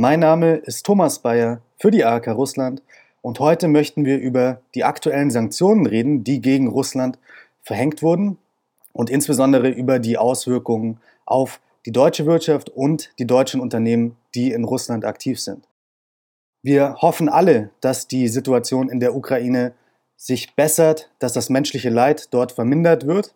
mein Name ist Thomas Bayer für die ARK Russland und heute möchten wir über die aktuellen Sanktionen reden, die gegen Russland verhängt wurden und insbesondere über die Auswirkungen auf die deutsche Wirtschaft und die deutschen Unternehmen, die in Russland aktiv sind. Wir hoffen alle, dass die Situation in der Ukraine sich bessert, dass das menschliche Leid dort vermindert wird.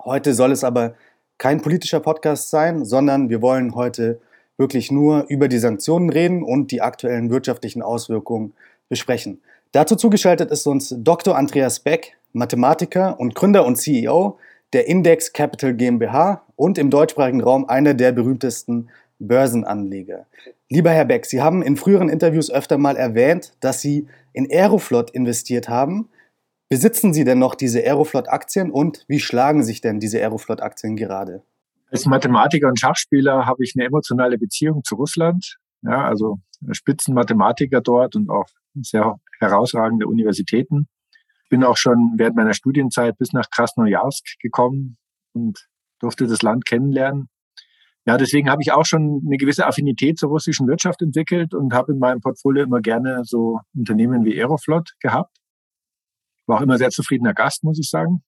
Heute soll es aber kein politischer Podcast sein, sondern wir wollen heute wirklich nur über die Sanktionen reden und die aktuellen wirtschaftlichen Auswirkungen besprechen. Dazu zugeschaltet ist uns Dr. Andreas Beck, Mathematiker und Gründer und CEO der Index Capital GmbH und im deutschsprachigen Raum einer der berühmtesten Börsenanleger. Lieber Herr Beck, Sie haben in früheren Interviews öfter mal erwähnt, dass Sie in Aeroflot investiert haben. Besitzen Sie denn noch diese Aeroflot-Aktien und wie schlagen sich denn diese Aeroflot-Aktien gerade? Als Mathematiker und Schachspieler habe ich eine emotionale Beziehung zu Russland. Ja, also Spitzenmathematiker dort und auch sehr herausragende Universitäten. Bin auch schon während meiner Studienzeit bis nach Krasnojarsk gekommen und durfte das Land kennenlernen. Ja, deswegen habe ich auch schon eine gewisse Affinität zur russischen Wirtschaft entwickelt und habe in meinem Portfolio immer gerne so Unternehmen wie Aeroflot gehabt. War auch immer sehr zufriedener Gast, muss ich sagen.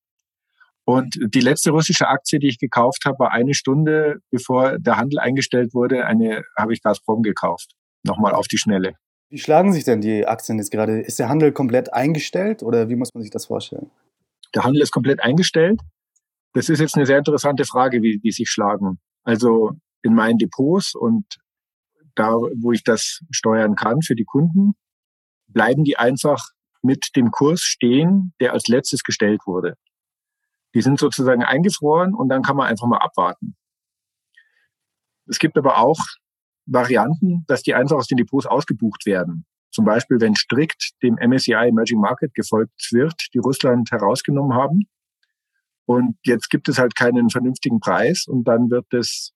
Und die letzte russische Aktie, die ich gekauft habe, war eine Stunde, bevor der Handel eingestellt wurde, eine habe ich Gazprom gekauft. Nochmal auf die Schnelle. Wie schlagen sich denn die Aktien jetzt gerade? Ist der Handel komplett eingestellt oder wie muss man sich das vorstellen? Der Handel ist komplett eingestellt. Das ist jetzt eine sehr interessante Frage, wie die sich schlagen. Also in meinen Depots und da, wo ich das steuern kann für die Kunden, bleiben die einfach mit dem Kurs stehen, der als letztes gestellt wurde. Die sind sozusagen eingefroren und dann kann man einfach mal abwarten. Es gibt aber auch Varianten, dass die einfach aus den Depots ausgebucht werden. Zum Beispiel, wenn strikt dem MSCI Emerging Market gefolgt wird, die Russland herausgenommen haben. Und jetzt gibt es halt keinen vernünftigen Preis und dann wird es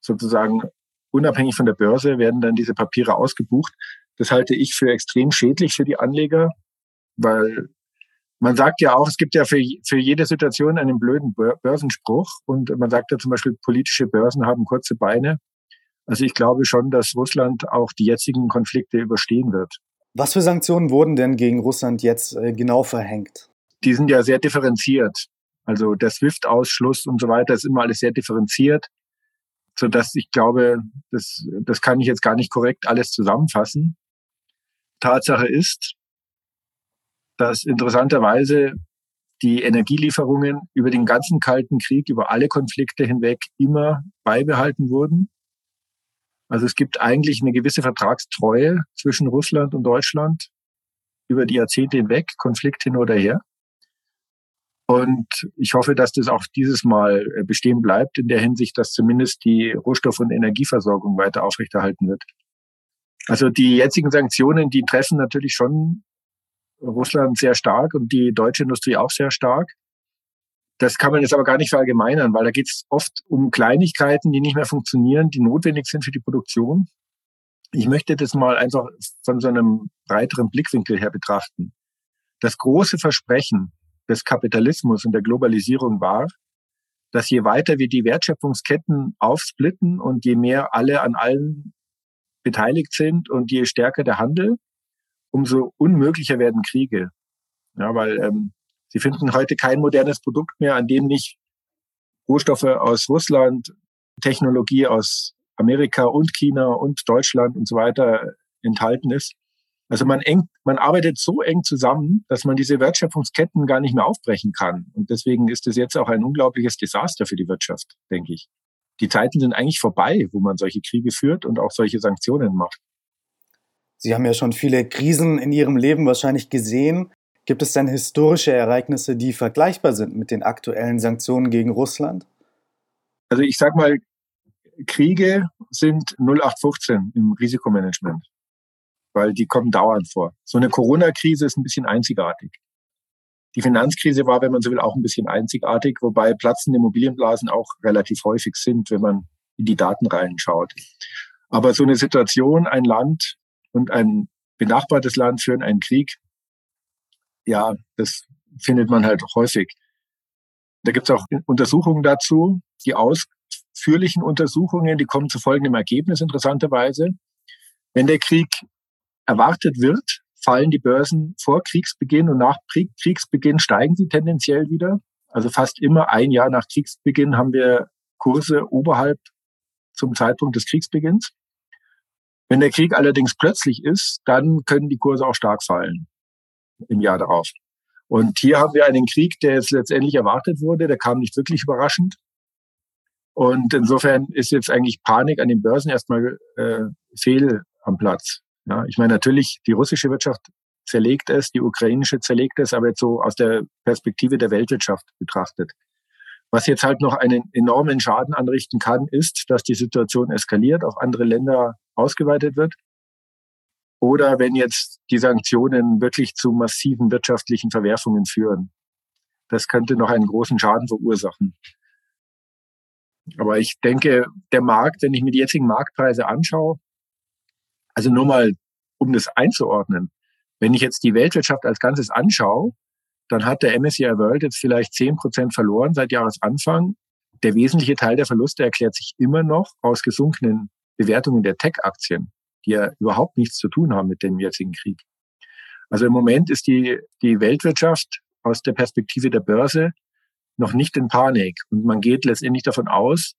sozusagen unabhängig von der Börse werden dann diese Papiere ausgebucht. Das halte ich für extrem schädlich für die Anleger, weil man sagt ja auch, es gibt ja für, für jede Situation einen blöden Börsenspruch und man sagt ja zum Beispiel, politische Börsen haben kurze Beine. Also ich glaube schon, dass Russland auch die jetzigen Konflikte überstehen wird. Was für Sanktionen wurden denn gegen Russland jetzt äh, genau verhängt? Die sind ja sehr differenziert. Also der SWIFT-Ausschluss und so weiter ist immer alles sehr differenziert, so dass ich glaube, das, das kann ich jetzt gar nicht korrekt alles zusammenfassen. Tatsache ist, dass interessanterweise die Energielieferungen über den ganzen Kalten Krieg, über alle Konflikte hinweg immer beibehalten wurden. Also es gibt eigentlich eine gewisse Vertragstreue zwischen Russland und Deutschland über die Jahrzehnte hinweg, Konflikt hin oder her. Und ich hoffe, dass das auch dieses Mal äh, bestehen bleibt, in der Hinsicht, dass zumindest die Rohstoff- und Energieversorgung weiter aufrechterhalten wird. Also die jetzigen Sanktionen, die treffen natürlich schon Russland sehr stark und die deutsche Industrie auch sehr stark. Das kann man jetzt aber gar nicht verallgemeinern, weil da geht es oft um Kleinigkeiten, die nicht mehr funktionieren, die notwendig sind für die Produktion. Ich möchte das mal einfach von so einem breiteren Blickwinkel her betrachten. Das große Versprechen des Kapitalismus und der Globalisierung war, dass je weiter wir die Wertschöpfungsketten aufsplitten und je mehr alle an allen beteiligt sind und je stärker der Handel, umso unmöglicher werden Kriege. Ja, weil ähm, sie finden heute kein modernes Produkt mehr, an dem nicht Rohstoffe aus Russland, Technologie aus Amerika und China und Deutschland und so weiter enthalten ist. Also man eng, man arbeitet so eng zusammen, dass man diese Wertschöpfungsketten gar nicht mehr aufbrechen kann. Und deswegen ist es jetzt auch ein unglaubliches Desaster für die Wirtschaft, denke ich. Die Zeiten sind eigentlich vorbei, wo man solche Kriege führt und auch solche Sanktionen macht. Sie haben ja schon viele Krisen in Ihrem Leben wahrscheinlich gesehen. Gibt es denn historische Ereignisse, die vergleichbar sind mit den aktuellen Sanktionen gegen Russland? Also ich sage mal, Kriege sind 0815 im Risikomanagement. weil die kommen dauernd vor. So eine Corona-Krise ist ein bisschen einzigartig. Die Finanzkrise war, wenn man so will, auch ein bisschen einzigartig, wobei platzende Immobilienblasen auch relativ häufig sind, wenn man in die Daten reinschaut. Aber so eine Situation, ein Land und ein benachbartes Land führen einen Krieg, ja, das findet man halt häufig. Da gibt es auch Untersuchungen dazu. Die ausführlichen Untersuchungen, die kommen zu folgendem Ergebnis interessanterweise. Wenn der Krieg erwartet wird, fallen die Börsen vor Kriegsbeginn und nach Kriegsbeginn steigen sie tendenziell wieder. Also fast immer ein Jahr nach Kriegsbeginn haben wir Kurse oberhalb zum Zeitpunkt des Kriegsbeginns. Wenn der Krieg allerdings plötzlich ist, dann können die Kurse auch stark fallen im Jahr darauf. Und hier haben wir einen Krieg, der jetzt letztendlich erwartet wurde, der kam nicht wirklich überraschend. Und insofern ist jetzt eigentlich Panik an den Börsen erstmal äh, fehl am Platz. Ja, ich meine, natürlich, die russische Wirtschaft zerlegt es, die ukrainische zerlegt es, aber jetzt so aus der Perspektive der Weltwirtschaft betrachtet. Was jetzt halt noch einen enormen Schaden anrichten kann, ist, dass die Situation eskaliert, auf andere Länder ausgeweitet wird. Oder wenn jetzt die Sanktionen wirklich zu massiven wirtschaftlichen Verwerfungen führen. Das könnte noch einen großen Schaden verursachen. Aber ich denke, der Markt, wenn ich mir die jetzigen Marktpreise anschaue, also nur mal, um das einzuordnen. Wenn ich jetzt die Weltwirtschaft als Ganzes anschaue, dann hat der MSCI World jetzt vielleicht zehn Prozent verloren seit Jahresanfang. Der wesentliche Teil der Verluste erklärt sich immer noch aus gesunkenen Bewertungen der Tech-Aktien, die ja überhaupt nichts zu tun haben mit dem jetzigen Krieg. Also im Moment ist die, die Weltwirtschaft aus der Perspektive der Börse noch nicht in Panik. Und man geht letztendlich davon aus,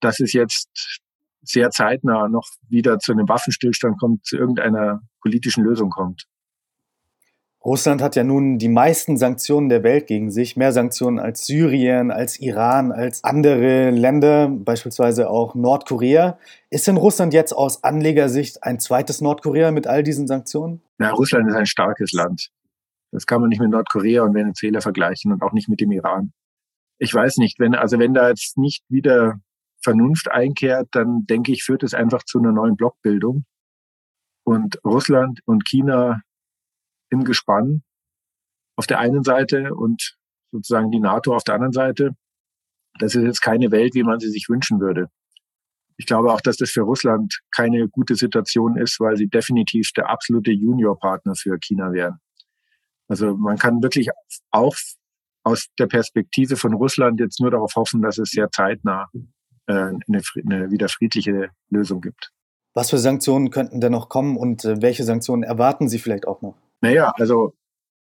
dass es jetzt sehr zeitnah noch wieder zu einem Waffenstillstand kommt, zu irgendeiner politischen Lösung kommt. Russland hat ja nun die meisten Sanktionen der Welt gegen sich, mehr Sanktionen als Syrien, als Iran, als andere Länder, beispielsweise auch Nordkorea. Ist denn Russland jetzt aus Anlegersicht ein zweites Nordkorea mit all diesen Sanktionen? Na, Russland ist ein starkes Land. Das kann man nicht mit Nordkorea und Venezuela vergleichen und auch nicht mit dem Iran. Ich weiß nicht, wenn, also wenn da jetzt nicht wieder Vernunft einkehrt, dann denke ich, führt es einfach zu einer neuen Blockbildung. Und Russland und China im Gespann auf der einen Seite und sozusagen die NATO auf der anderen Seite. Das ist jetzt keine Welt, wie man sie sich wünschen würde. Ich glaube auch, dass das für Russland keine gute Situation ist, weil sie definitiv der absolute Juniorpartner für China wären. Also man kann wirklich auch aus der Perspektive von Russland jetzt nur darauf hoffen, dass es sehr zeitnah äh, eine, eine wieder friedliche Lösung gibt. Was für Sanktionen könnten denn noch kommen und äh, welche Sanktionen erwarten Sie vielleicht auch noch? Naja, also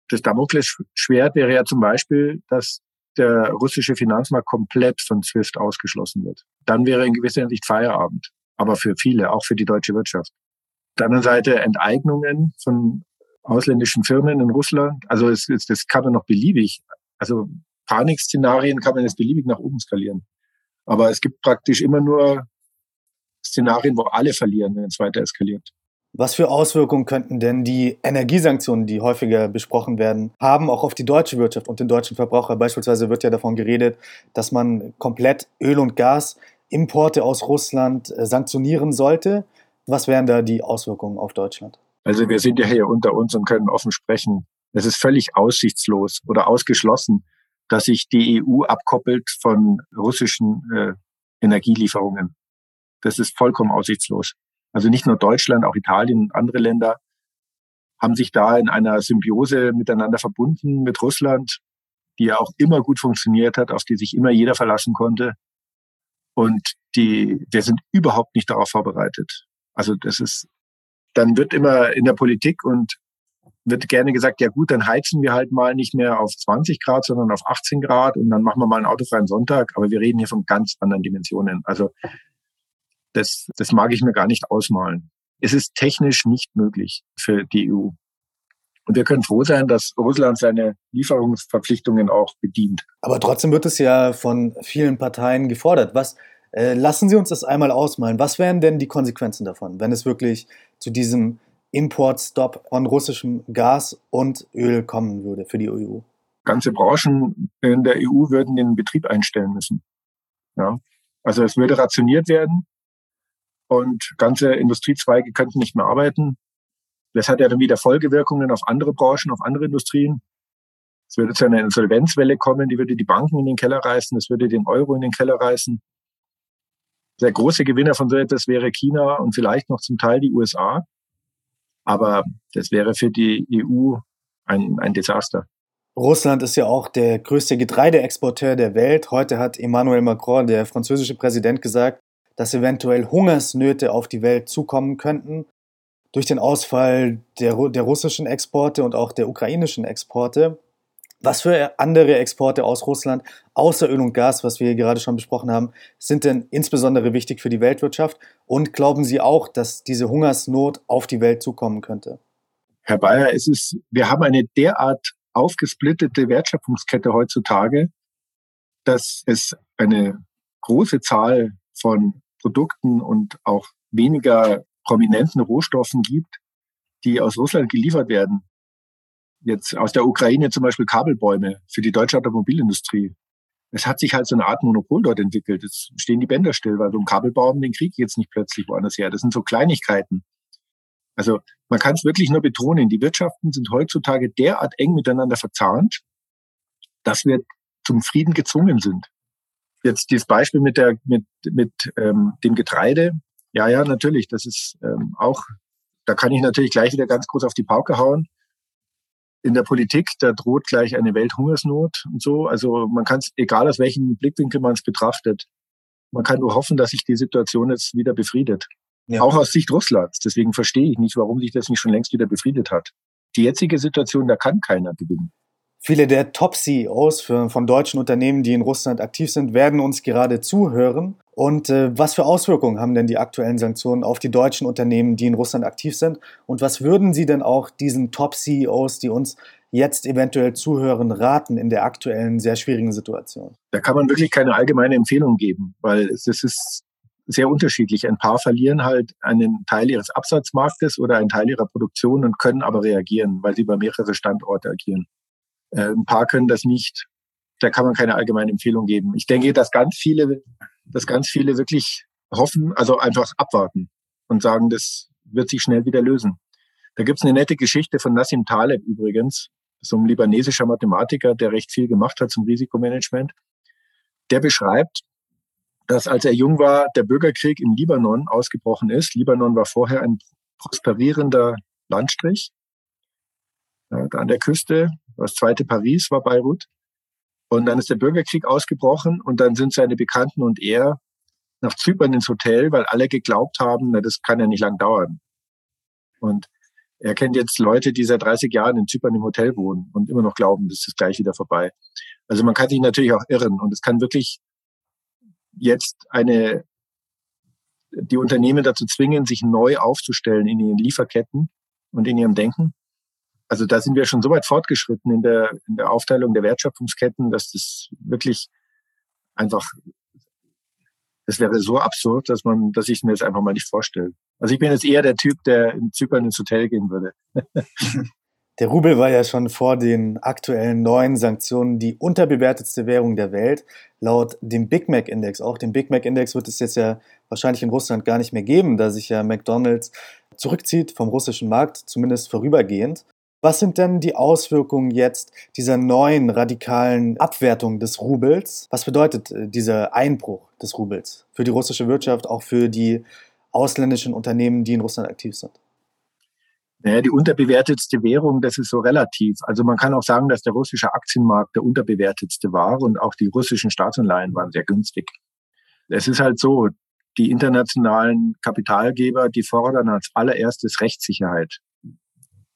das Damoklesschwert wäre ja zum Beispiel, dass der russische Finanzmarkt komplett von SWIFT ausgeschlossen wird. Dann wäre in gewisser Hinsicht Feierabend. Aber für viele, auch für die deutsche Wirtschaft. Auf der anderen Seite Enteignungen von ausländischen Firmen in Russland. Also es, es, das kann man noch beliebig, also Panikszenarien kann man jetzt beliebig nach oben skalieren. Aber es gibt praktisch immer nur Szenarien, wo alle verlieren, wenn es weiter eskaliert. Was für Auswirkungen könnten denn die Energiesanktionen, die häufiger besprochen werden, haben auch auf die deutsche Wirtschaft und den deutschen Verbraucher? Beispielsweise wird ja davon geredet, dass man komplett Öl und Gas Importe aus Russland äh, sanktionieren sollte. Was wären da die Auswirkungen auf Deutschland? Also wir sind ja hier unter uns und können offen sprechen. Es ist völlig aussichtslos oder ausgeschlossen, dass sich die EU abkoppelt von russischen äh, Energielieferungen. Das ist vollkommen aussichtslos. Also nicht nur Deutschland, auch Italien und andere Länder haben sich da in einer Symbiose miteinander verbunden mit Russland, die ja auch immer gut funktioniert hat, auf die sich immer jeder verlassen konnte. Und die, wir sind überhaupt nicht darauf vorbereitet. Also das ist, dann wird immer in der Politik und wird gerne gesagt, ja gut, dann heizen wir halt mal nicht mehr auf 20 Grad, sondern auf 18 Grad und dann machen wir mal einen autofreien Sonntag. Aber wir reden hier von ganz anderen Dimensionen. Also das, das mag ich mir gar nicht ausmalen. Es ist technisch nicht möglich für die EU. Und wir können froh sein, dass Russland seine Lieferungsverpflichtungen auch bedient. Aber trotzdem wird es ja von vielen Parteien gefordert. Was äh, lassen Sie uns das einmal ausmalen? Was wären denn die Konsequenzen davon, wenn es wirklich zu diesem Importstop von russischem Gas und Öl kommen würde für die EU? Ganze Branchen in der EU würden den Betrieb einstellen müssen. Ja. Also es würde rationiert werden und ganze Industriezweige könnten nicht mehr arbeiten. Das hat ja dann wieder Folgewirkungen auf andere Branchen, auf andere Industrien. Es würde zu einer Insolvenzwelle kommen, die würde die Banken in den Keller reißen, es würde den Euro in den Keller reißen. Der große Gewinner von so etwas wäre China und vielleicht noch zum Teil die USA. Aber das wäre für die EU ein, ein Desaster. Russland ist ja auch der größte Getreideexporteur der Welt. Heute hat Emmanuel Macron, der französische Präsident, gesagt, dass eventuell Hungersnöte auf die Welt zukommen könnten durch den Ausfall der, der russischen Exporte und auch der ukrainischen Exporte. Was für andere Exporte aus Russland, außer Öl und Gas, was wir hier gerade schon besprochen haben, sind denn insbesondere wichtig für die Weltwirtschaft? Und glauben Sie auch, dass diese Hungersnot auf die Welt zukommen könnte? Herr Bayer, es ist, wir haben eine derart aufgesplittete Wertschöpfungskette heutzutage, dass es eine große Zahl von Produkten und auch weniger prominenten Rohstoffen gibt, die aus Russland geliefert werden. Jetzt aus der Ukraine zum Beispiel Kabelbäume für die deutsche Automobilindustrie. Es hat sich halt so eine Art Monopol dort entwickelt. Jetzt stehen die Bänder still, weil so ein Kabelbaum den krieg jetzt nicht plötzlich woanders her. Das sind so Kleinigkeiten. Also man kann es wirklich nur betonen, die Wirtschaften sind heutzutage derart eng miteinander verzahnt, dass wir zum Frieden gezwungen sind. Jetzt dieses Beispiel mit der mit mit ähm, dem Getreide. Ja, ja, natürlich. Das ist ähm, auch. Da kann ich natürlich gleich wieder ganz groß auf die Pauke hauen. In der Politik, da droht gleich eine Welthungersnot und so. Also man kann es, egal aus welchem Blickwinkel man es betrachtet, man kann nur hoffen, dass sich die Situation jetzt wieder befriedet. Ja. Auch aus Sicht Russlands. Deswegen verstehe ich nicht, warum sich das nicht schon längst wieder befriedet hat. Die jetzige Situation, da kann keiner gewinnen. Viele der Top-CEOs von deutschen Unternehmen, die in Russland aktiv sind, werden uns gerade zuhören. Und äh, was für Auswirkungen haben denn die aktuellen Sanktionen auf die deutschen Unternehmen, die in Russland aktiv sind? Und was würden Sie denn auch diesen Top-CEOs, die uns jetzt eventuell zuhören, raten in der aktuellen sehr schwierigen Situation? Da kann man wirklich keine allgemeine Empfehlung geben, weil es ist sehr unterschiedlich. Ein paar verlieren halt einen Teil ihres Absatzmarktes oder einen Teil ihrer Produktion und können aber reagieren, weil sie über mehrere Standorte agieren. Äh, ein paar können das nicht. Da kann man keine allgemeine Empfehlung geben. Ich denke, dass ganz viele, dass ganz viele wirklich hoffen, also einfach abwarten und sagen, das wird sich schnell wieder lösen. Da gibt's eine nette Geschichte von Nassim Taleb übrigens, so ein libanesischer Mathematiker, der recht viel gemacht hat zum Risikomanagement. Der beschreibt, dass als er jung war, der Bürgerkrieg im Libanon ausgebrochen ist. Libanon war vorher ein prosperierender Landstrich. Ja, an der Küste, das zweite Paris war Beirut. Und dann ist der Bürgerkrieg ausgebrochen und dann sind seine Bekannten und er nach Zypern ins Hotel, weil alle geglaubt haben, na, das kann ja nicht lang dauern. Und er kennt jetzt Leute, die seit 30 Jahren in Zypern im Hotel wohnen und immer noch glauben, das ist gleich wieder vorbei. Also man kann sich natürlich auch irren und es kann wirklich jetzt eine, die Unternehmen dazu zwingen, sich neu aufzustellen in ihren Lieferketten und in ihrem Denken. Also da sind wir schon so weit fortgeschritten in der, in der Aufteilung der Wertschöpfungsketten, dass das wirklich einfach, das wäre so absurd, dass man, dass ich mir das einfach mal nicht vorstelle. Also ich bin jetzt eher der Typ, der in Zypern ins Hotel gehen würde. Der Rubel war ja schon vor den aktuellen neuen Sanktionen die unterbewertetste Währung der Welt, laut dem Big Mac Index. Auch den Big Mac Index wird es jetzt ja wahrscheinlich in Russland gar nicht mehr geben, da sich ja McDonald's zurückzieht vom russischen Markt, zumindest vorübergehend. Was sind denn die Auswirkungen jetzt dieser neuen radikalen Abwertung des Rubels? Was bedeutet äh, dieser Einbruch des Rubels für die russische Wirtschaft, auch für die ausländischen Unternehmen, die in Russland aktiv sind? Naja, die unterbewertetste Währung, das ist so relativ. Also man kann auch sagen, dass der russische Aktienmarkt der unterbewertetste war und auch die russischen Staatsanleihen waren sehr günstig. Es ist halt so, die internationalen Kapitalgeber, die fordern als allererstes Rechtssicherheit.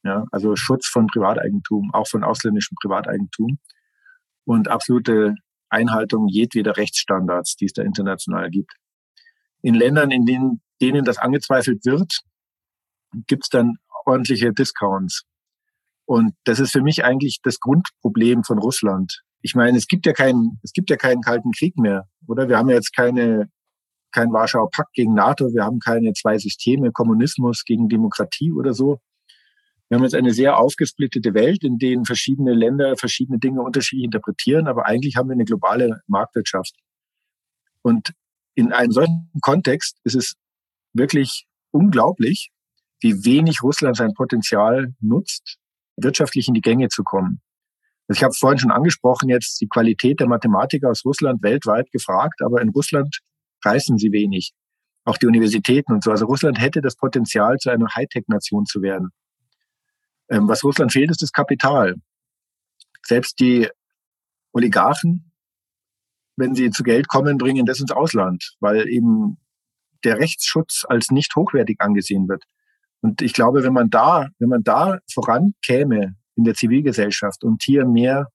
Ja, also Schutz von Privateigentum, auch von ausländischem Privateigentum und absolute Einhaltung jedweder Rechtsstandards, die es da international gibt. In Ländern, in denen, denen das angezweifelt wird, gibt es dann ordentliche Discounts. Und das ist für mich eigentlich das Grundproblem von Russland. Ich meine, es gibt ja keinen, es gibt ja keinen kalten Krieg mehr, oder? Wir haben ja jetzt keine, kein Warschauer Pakt gegen NATO, wir haben keine zwei Systeme, Kommunismus gegen Demokratie oder so. Wir haben jetzt eine sehr aufgesplittete Welt, in denen verschiedene Länder verschiedene Dinge unterschiedlich interpretieren, aber eigentlich haben wir eine globale Marktwirtschaft. Und in einem solchen Kontext ist es wirklich unglaublich, wie wenig Russland sein Potenzial nutzt, wirtschaftlich in die Gänge zu kommen. Also ich habe vorhin schon angesprochen, jetzt die Qualität der Mathematiker aus Russland weltweit gefragt, aber in Russland reißen sie wenig. Auch die Universitäten und so. Also Russland hätte das Potenzial, zu einer Hightech-Nation zu werden. Ähm, was Russland fehlt, ist das Kapital. Selbst die Oligarchen, wenn sie zu Geld kommen, bringen das ins Ausland, weil eben der Rechtsschutz als nicht hochwertig angesehen wird. Und ich glaube, wenn man da, wenn man da vorankäme in der Zivilgesellschaft und hier mehr,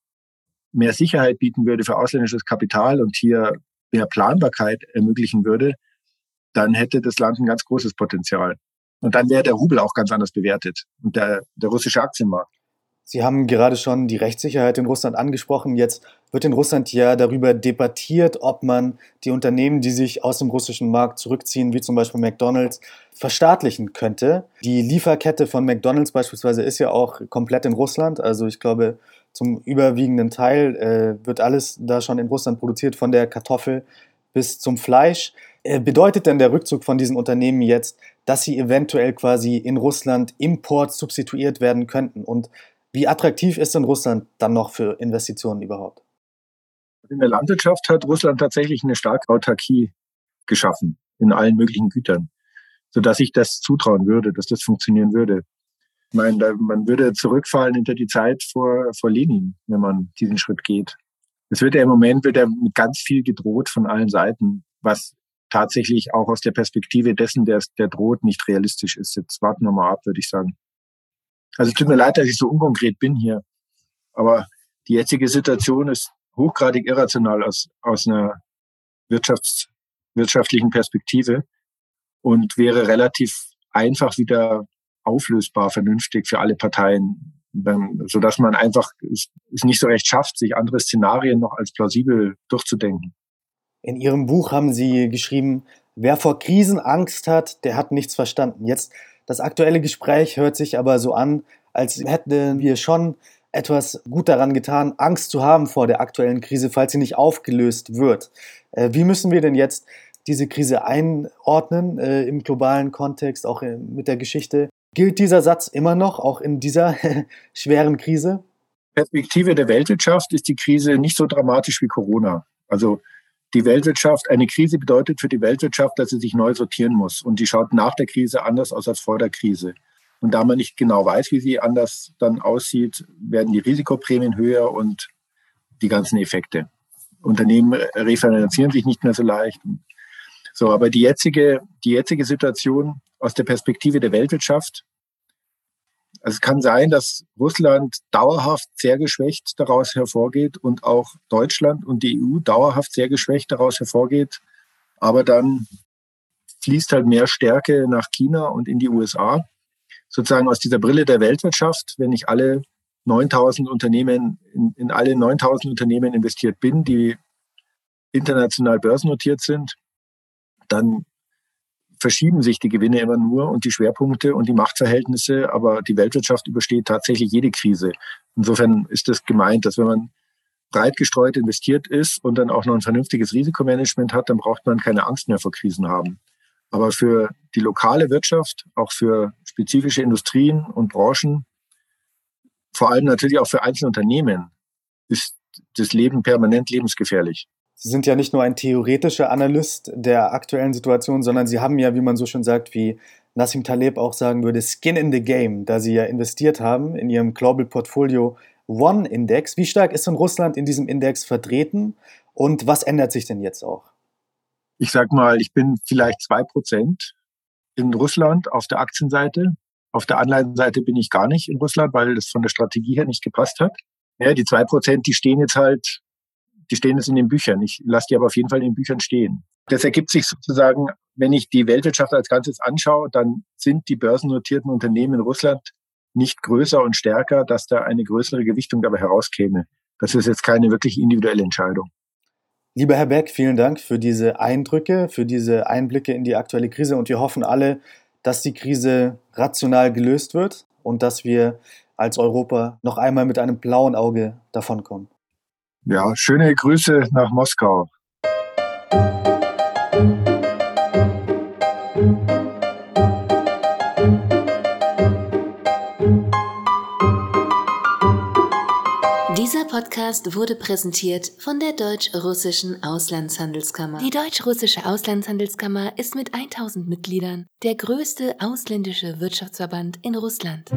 mehr Sicherheit bieten würde für ausländisches Kapital und hier mehr Planbarkeit ermöglichen würde, dann hätte das Land ein ganz großes Potenzial. Und dann wäre der Rubel auch ganz anders bewertet und der, der russische Aktienmarkt. Sie haben gerade schon die Rechtssicherheit in Russland angesprochen. Jetzt wird in Russland ja darüber debattiert, ob man die Unternehmen, die sich aus dem russischen Markt zurückziehen, wie zum Beispiel McDonald's, verstaatlichen könnte. Die Lieferkette von McDonald's beispielsweise ist ja auch komplett in Russland. Also ich glaube, zum überwiegenden Teil äh, wird alles da schon in Russland produziert, von der Kartoffel bis zum Fleisch. Äh, bedeutet denn der Rückzug von diesen Unternehmen jetzt, dass sie eventuell quasi in Russland Import substituiert werden könnten? Und wie attraktiv ist denn Russland dann noch für Investitionen überhaupt? In der Landwirtschaft hat Russland tatsächlich eine starke Autarkie geschaffen in allen möglichen Gütern, sodass ich das zutrauen würde, dass das funktionieren würde. Ich meine, man würde zurückfallen hinter die Zeit vor, vor Lenin, wenn man diesen Schritt geht. Es wird ja im Moment wird ja mit ganz viel gedroht von allen Seiten, was tatsächlich auch aus der Perspektive dessen, der, der droht, nicht realistisch ist. Jetzt warten wir mal ab, würde ich sagen. Also tut mir leid, dass ich so unkonkret bin hier. Aber die jetzige Situation ist hochgradig irrational aus, aus einer Wirtschafts-, wirtschaftlichen Perspektive und wäre relativ einfach wieder auflösbar, vernünftig für alle Parteien, so dass man einfach es nicht so recht schafft, sich andere Szenarien noch als plausibel durchzudenken. In Ihrem Buch haben Sie geschrieben, wer vor Krisen Angst hat, der hat nichts verstanden. Jetzt das aktuelle Gespräch hört sich aber so an, als hätten wir schon etwas gut daran getan, Angst zu haben vor der aktuellen Krise, falls sie nicht aufgelöst wird. Äh, wie müssen wir denn jetzt diese Krise einordnen äh, im globalen Kontext, auch äh, mit der Geschichte? Gilt dieser Satz immer noch, auch in dieser schweren Krise? Perspektive der Weltwirtschaft ist die Krise nicht so dramatisch wie Corona. Also die Weltwirtschaft, eine Krise bedeutet für die Weltwirtschaft, dass sie sich neu sortieren muss. Und die schaut nach der Krise anders aus als vor der Krise. Und da man nicht genau weiß, wie sie anders dann aussieht, werden die Risikoprämien höher und die ganzen Effekte. Unternehmen refinanzieren sich nicht mehr so leicht. So, aber die jetzige, die jetzige Situation aus der Perspektive der Weltwirtschaft also es kann sein, dass Russland dauerhaft sehr geschwächt daraus hervorgeht und auch Deutschland und die EU dauerhaft sehr geschwächt daraus hervorgeht. Aber dann fließt halt mehr Stärke nach China und in die USA. Sozusagen aus dieser Brille der Weltwirtschaft, wenn ich alle 9000 Unternehmen, in, in alle 9000 Unternehmen investiert bin, die international börsennotiert sind, dann verschieben sich die Gewinne immer nur und die Schwerpunkte und die Machtverhältnisse, aber die Weltwirtschaft übersteht tatsächlich jede Krise. Insofern ist das gemeint, dass wenn man breit gestreut investiert ist und dann auch noch ein vernünftiges Risikomanagement hat, dann braucht man keine Angst mehr vor Krisen haben. Aber für die lokale Wirtschaft, auch für spezifische Industrien und Branchen, vor allem natürlich auch für einzelne Unternehmen, ist das Leben permanent lebensgefährlich. Sie sind ja nicht nur ein theoretischer Analyst der aktuellen Situation, sondern Sie haben ja, wie man so schön sagt, wie Nassim Taleb auch sagen würde, Skin in the Game, da Sie ja investiert haben in Ihrem Global Portfolio One Index. Wie stark ist denn Russland in diesem Index vertreten und was ändert sich denn jetzt auch? Ich sag mal, ich bin vielleicht zwei Prozent in Russland auf der Aktienseite. Auf der Anleihenseite bin ich gar nicht in Russland, weil das von der Strategie her nicht gepasst hat. Ja, die zwei Prozent, die stehen jetzt halt die stehen jetzt in den Büchern. Ich lasse die aber auf jeden Fall in den Büchern stehen. Das ergibt sich sozusagen, wenn ich die Weltwirtschaft als Ganzes anschaue, dann sind die börsennotierten Unternehmen in Russland nicht größer und stärker, dass da eine größere Gewichtung dabei herauskäme. Das ist jetzt keine wirklich individuelle Entscheidung. Lieber Herr Beck, vielen Dank für diese Eindrücke, für diese Einblicke in die aktuelle Krise und wir hoffen alle, dass die Krise rational gelöst wird und dass wir als Europa noch einmal mit einem blauen Auge davonkommen. Ja, schöne Grüße nach Moskau. Dieser Podcast wurde präsentiert von der Deutsch-Russischen Auslandshandelskammer. Die Deutsch-Russische Auslandshandelskammer ist mit 1000 Mitgliedern der größte ausländische Wirtschaftsverband in Russland.